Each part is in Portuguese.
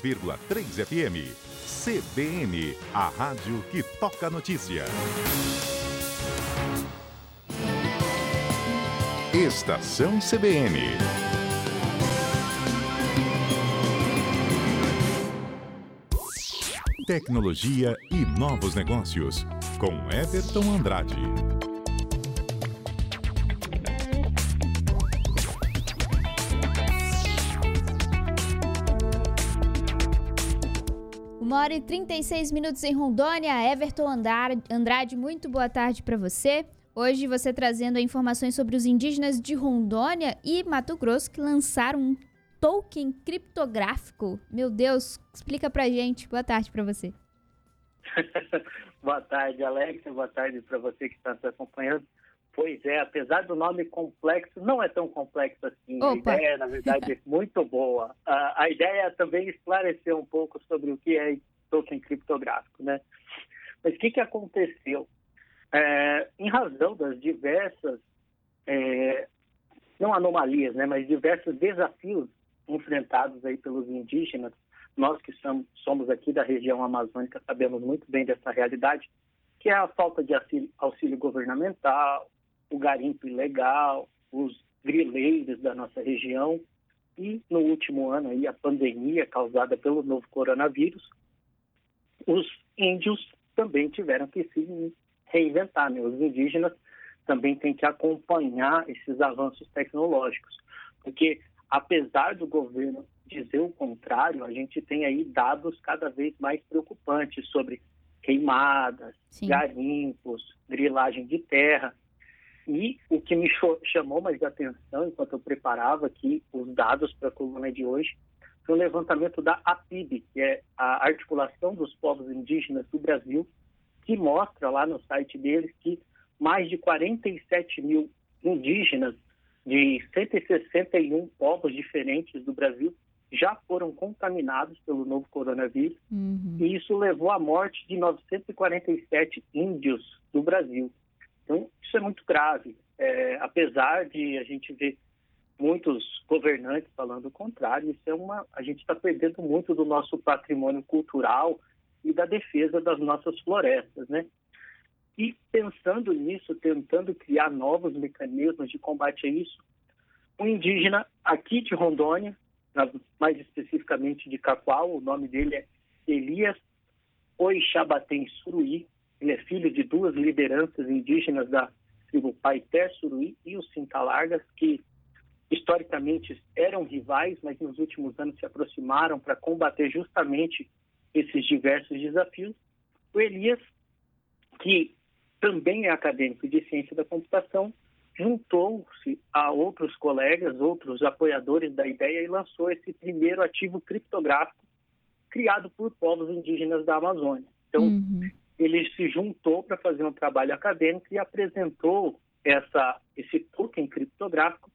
101,3 FM. CBN, a rádio que toca notícia. Estação CBN. Tecnologia e novos negócios, com Everton Andrade. Uma hora e 36 minutos em Rondônia. Everton Andrade, muito boa tarde para você. Hoje você trazendo informações sobre os indígenas de Rondônia e Mato Grosso que lançaram um token criptográfico. Meu Deus, explica pra gente. Boa tarde para você. boa tarde, Alex. Boa tarde para você que está nos acompanhando. Pois é, apesar do nome complexo, não é tão complexo assim. Opa. A ideia, na verdade, é muito boa. A, a ideia é também esclarecer um pouco sobre o que é token criptográfico, né? Mas o que, que aconteceu? É, em razão das diversas, é, não anomalias, né, mas diversos desafios enfrentados aí pelos indígenas, nós que somos, somos aqui da região amazônica sabemos muito bem dessa realidade, que é a falta de auxílio, auxílio governamental, o garimpo ilegal, os grileiros da nossa região e no último ano aí a pandemia causada pelo novo coronavírus, os índios também tiveram que se reinventar, né? Os indígenas também têm que acompanhar esses avanços tecnológicos, porque apesar do governo dizer o contrário, a gente tem aí dados cada vez mais preocupantes sobre queimadas, Sim. garimpos, grilagem de terra. E o que me chamou mais atenção enquanto eu preparava aqui os dados para a coluna de hoje foi o levantamento da APIB, que é a Articulação dos Povos Indígenas do Brasil, que mostra lá no site deles que mais de 47 mil indígenas de 161 povos diferentes do Brasil já foram contaminados pelo novo coronavírus uhum. e isso levou à morte de 947 índios do Brasil. Então, isso é muito grave. É, apesar de a gente ver muitos governantes falando o contrário, isso é uma, a gente está perdendo muito do nosso patrimônio cultural e da defesa das nossas florestas, né? E pensando nisso, tentando criar novos mecanismos de combate a isso, um indígena aqui de Rondônia, mais especificamente de Cacoal, o nome dele é Elias Oixabatem Suruí, ele é filho de duas lideranças indígenas da tribo Paité Suruí e os Cintalargas, que historicamente eram rivais, mas nos últimos anos se aproximaram para combater justamente esses diversos desafios. O Elias, que também é acadêmico de ciência da computação, juntou-se a outros colegas, outros apoiadores da ideia e lançou esse primeiro ativo criptográfico criado por povos indígenas da Amazônia. Então, uhum ele se juntou para fazer um trabalho acadêmico e apresentou essa, esse token criptográfico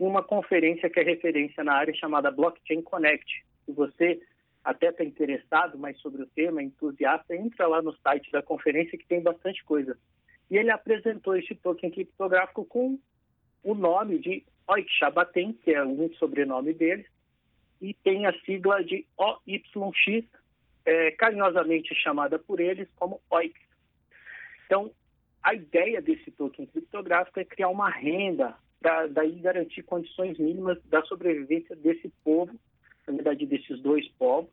em uma conferência que é referência na área chamada Blockchain Connect. Se você até está interessado mais sobre o tema, entusiasta, entra lá no site da conferência que tem bastante coisa. E ele apresentou esse token criptográfico com o nome de Oixabatem, que é um sobrenome dele, e tem a sigla de OYX, é, carinhosamente chamada por eles como OIC. Então, a ideia desse token criptográfico é criar uma renda para daí garantir condições mínimas da sobrevivência desse povo, na verdade desses dois povos,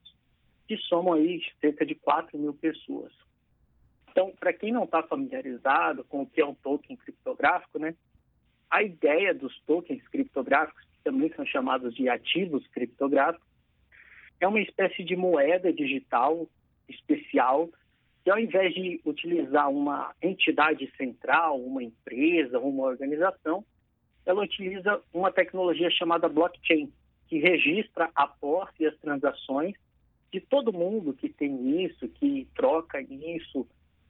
que somam aí cerca de 4 mil pessoas. Então, para quem não está familiarizado com o que é um token criptográfico, né, a ideia dos tokens criptográficos, que também são chamados de ativos criptográficos, é uma espécie de moeda digital especial que ao invés de utilizar uma entidade central, uma empresa, uma organização, ela utiliza uma tecnologia chamada blockchain, que registra a posse e as transações de todo mundo que tem isso, que troca isso,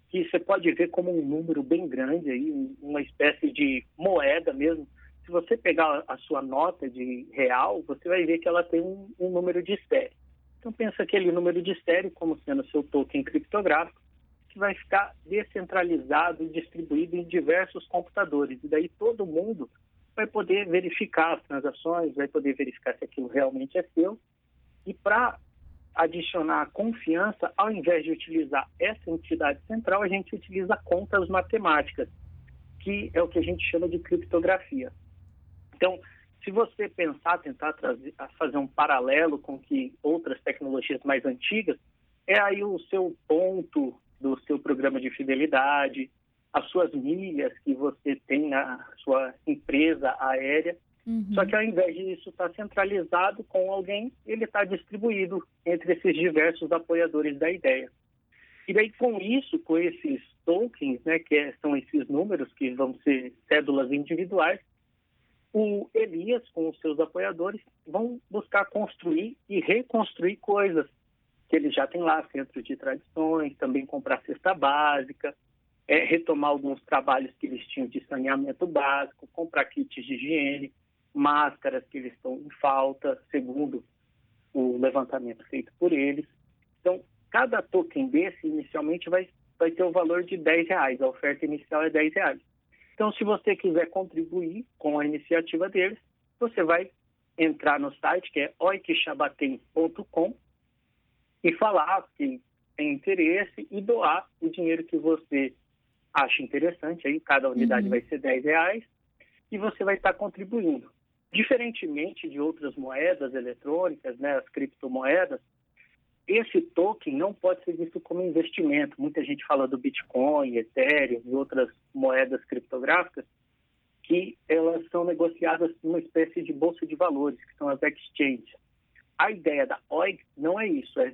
que você pode ver como um número bem grande aí, uma espécie de moeda mesmo. Se você pegar a sua nota de real, você vai ver que ela tem um, um número de série. Então pensa aquele número de série como sendo seu token criptográfico, que vai ficar descentralizado e distribuído em diversos computadores. E daí todo mundo vai poder verificar as transações, vai poder verificar se aquilo realmente é seu. E para adicionar confiança, ao invés de utilizar essa entidade central, a gente utiliza contas matemáticas, que é o que a gente chama de criptografia. Então, se você pensar, tentar trazer, fazer um paralelo com que outras tecnologias mais antigas, é aí o seu ponto do seu programa de fidelidade, as suas milhas que você tem na sua empresa aérea. Uhum. Só que ao invés disso estar centralizado com alguém, ele está distribuído entre esses diversos apoiadores da ideia. E daí com isso, com esses tokens, né, que é, são esses números que vão ser cédulas individuais, o Elias com os seus apoiadores vão buscar construir e reconstruir coisas que ele já tem lá, centro de tradições, também comprar cesta básica, é, retomar alguns trabalhos que eles tinham de saneamento básico, comprar kits de higiene, máscaras que eles estão em falta, segundo o levantamento feito por eles. Então, cada token desse inicialmente vai, vai ter o valor de 10 reais, a oferta inicial é 10 reais. Então, se você quiser contribuir com a iniciativa deles, você vai entrar no site que é oikixabatem.com e falar que tem interesse e doar o dinheiro que você acha interessante. Aí cada unidade uhum. vai ser 10 reais e você vai estar contribuindo. Diferentemente de outras moedas eletrônicas, né, as criptomoedas, esse token não pode ser visto como investimento. Muita gente fala do Bitcoin, Ethereum e outras moedas criptográficas que elas são negociadas numa espécie de bolsa de valores, que são as exchanges. A ideia da OIG não é isso, é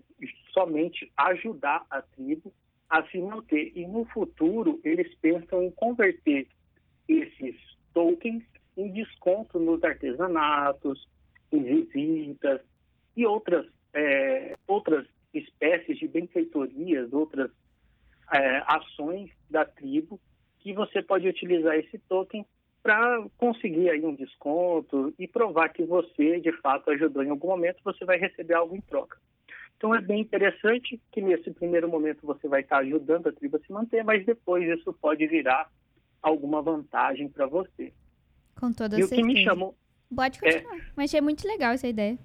somente ajudar a tribo a se manter. E no futuro, eles pensam em converter esses tokens em desconto nos artesanatos, em visitas e outras, é, outras espécies de benfeitorias, outras é, ações da tribo que você pode utilizar esse token para conseguir aí um desconto e provar que você de fato ajudou em algum momento, você vai receber algo em troca. Então é bem interessante que nesse primeiro momento você vai estar ajudando a tribo a se manter, mas depois isso pode virar alguma vantagem para você. Com toda e certeza. o que me chamou Pode continuar, é, mas é muito legal essa ideia.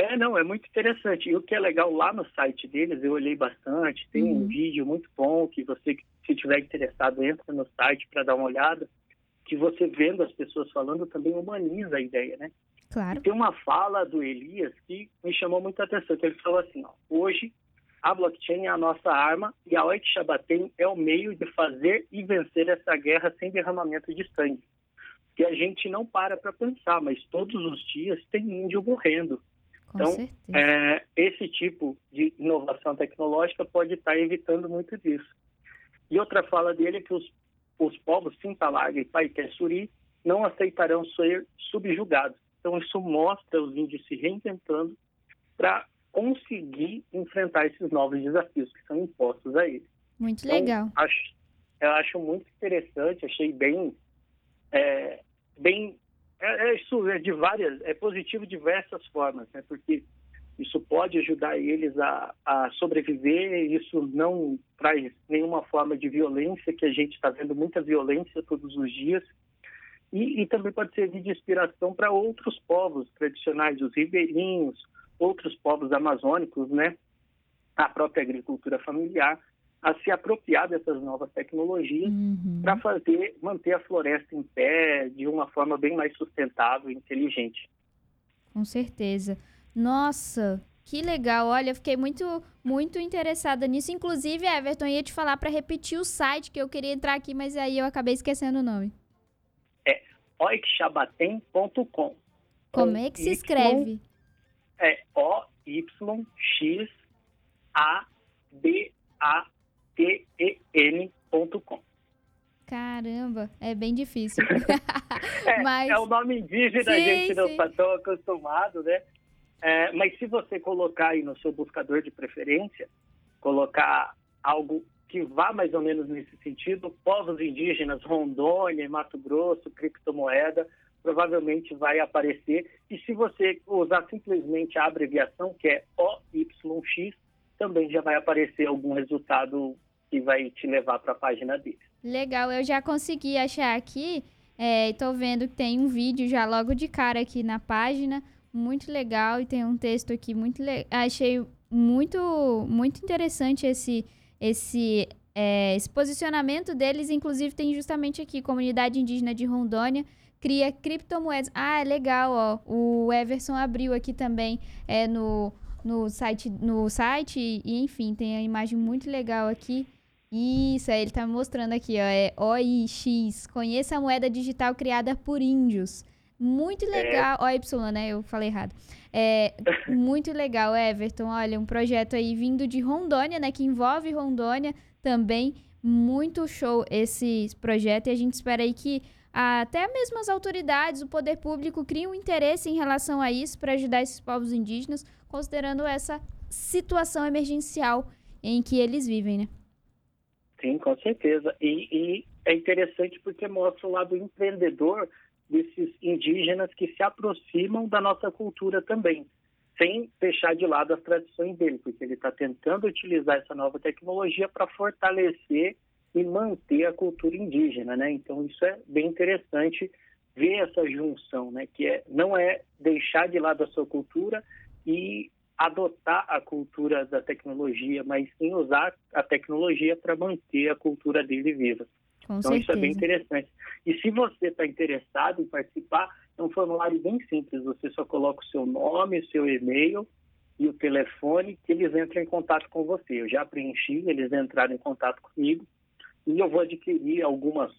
É, não, é muito interessante. E o que é legal lá no site deles, eu olhei bastante, tem uhum. um vídeo muito bom que você, se tiver interessado, entra no site para dar uma olhada que você vendo as pessoas falando também humaniza a ideia, né? Claro. E tem uma fala do Elias que me chamou muita atenção, que ele falou assim, ó, hoje a blockchain é a nossa arma e a Oit é o meio de fazer e vencer essa guerra sem derramamento de sangue. Que a gente não para para pensar, mas todos os dias tem índio morrendo. Então, é, esse tipo de inovação tecnológica pode estar evitando muito disso. E outra fala dele é que os os povos Sintalaga e Paiquetsuri não aceitarão ser subjugados. Então, isso mostra os índios se reinventando para conseguir enfrentar esses novos desafios que são impostos a eles. Muito então, legal. Acho, eu acho muito interessante, achei bem, é, bem, é, é, isso é de várias, é positivo de diversas formas, né? Porque isso pode ajudar eles a, a sobreviver, isso não traz nenhuma forma de violência, que a gente está vendo muita violência todos os dias. E, e também pode servir de inspiração para outros povos tradicionais, os ribeirinhos, outros povos amazônicos, né? A própria agricultura familiar, a se apropriar dessas novas tecnologias uhum. para fazer manter a floresta em pé de uma forma bem mais sustentável e inteligente. Com certeza. Nossa, que legal. Olha, fiquei muito, muito interessada nisso. Inclusive, Everton, ia te falar para repetir o site que eu queria entrar aqui, mas aí eu acabei esquecendo o nome. É oixabatem.com. Como é que se escreve? É O-Y-X-A-B-A-T-E-N.com. Caramba, é bem difícil. é, Mas... é o nome indígena, sim, a gente não está tão acostumado, né? É, mas se você colocar aí no seu buscador de preferência, colocar algo que vá mais ou menos nesse sentido, povos indígenas, Rondônia, Mato Grosso, criptomoeda, provavelmente vai aparecer. E se você usar simplesmente a abreviação, que é OYX, também já vai aparecer algum resultado que vai te levar para a página deles. Legal, eu já consegui achar aqui. Estou é, vendo que tem um vídeo já logo de cara aqui na página muito legal e tem um texto aqui muito legal. Achei muito, muito interessante esse, esse, é, esse posicionamento deles. Inclusive, tem justamente aqui, Comunidade Indígena de Rondônia cria criptomoedas. Ah, legal, ó. O Everson abriu aqui também é, no, no, site, no site e, enfim, tem a imagem muito legal aqui. Isso, aí ele tá mostrando aqui, ó. É OIX. Conheça a moeda digital criada por índios. Muito é. legal. É. OY, né? Eu falei errado. É muito legal, Everton. Olha, um projeto aí vindo de Rondônia, né? Que envolve Rondônia também. Muito show esse projeto. E a gente espera aí que até mesmo as autoridades, o poder público criem um interesse em relação a isso para ajudar esses povos indígenas, considerando essa situação emergencial em que eles vivem, né? Sim, com certeza. E, e é interessante porque mostra o lado empreendedor desses indígenas que se aproximam da nossa cultura também, sem deixar de lado as tradições dele, porque ele está tentando utilizar essa nova tecnologia para fortalecer e manter a cultura indígena, né? Então isso é bem interessante ver essa junção, né? Que é, não é deixar de lado a sua cultura e adotar a cultura da tecnologia, mas sim usar a tecnologia para manter a cultura dele viva. Com então certeza. isso é bem interessante. E se você está interessado em participar, é um formulário bem simples. Você só coloca o seu nome, o seu e-mail e o telefone que eles entram em contato com você. Eu já preenchi, eles entraram em contato comigo e eu vou adquirir algumas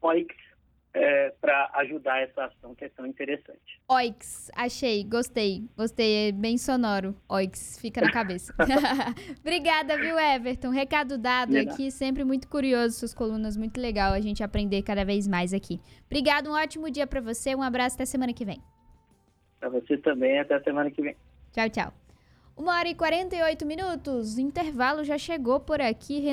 OICs é, para ajudar essa ação que é tão interessante. Oix, achei, gostei, gostei, é bem sonoro. Oix, fica na cabeça. Obrigada, viu, Everton? Recado dado aqui, sempre muito curioso, suas colunas, muito legal a gente aprender cada vez mais aqui. Obrigado, um ótimo dia para você, um abraço até semana que vem. Para você também, até semana que vem. Tchau, tchau. Uma hora e 48 minutos, o intervalo já chegou por aqui, Renan.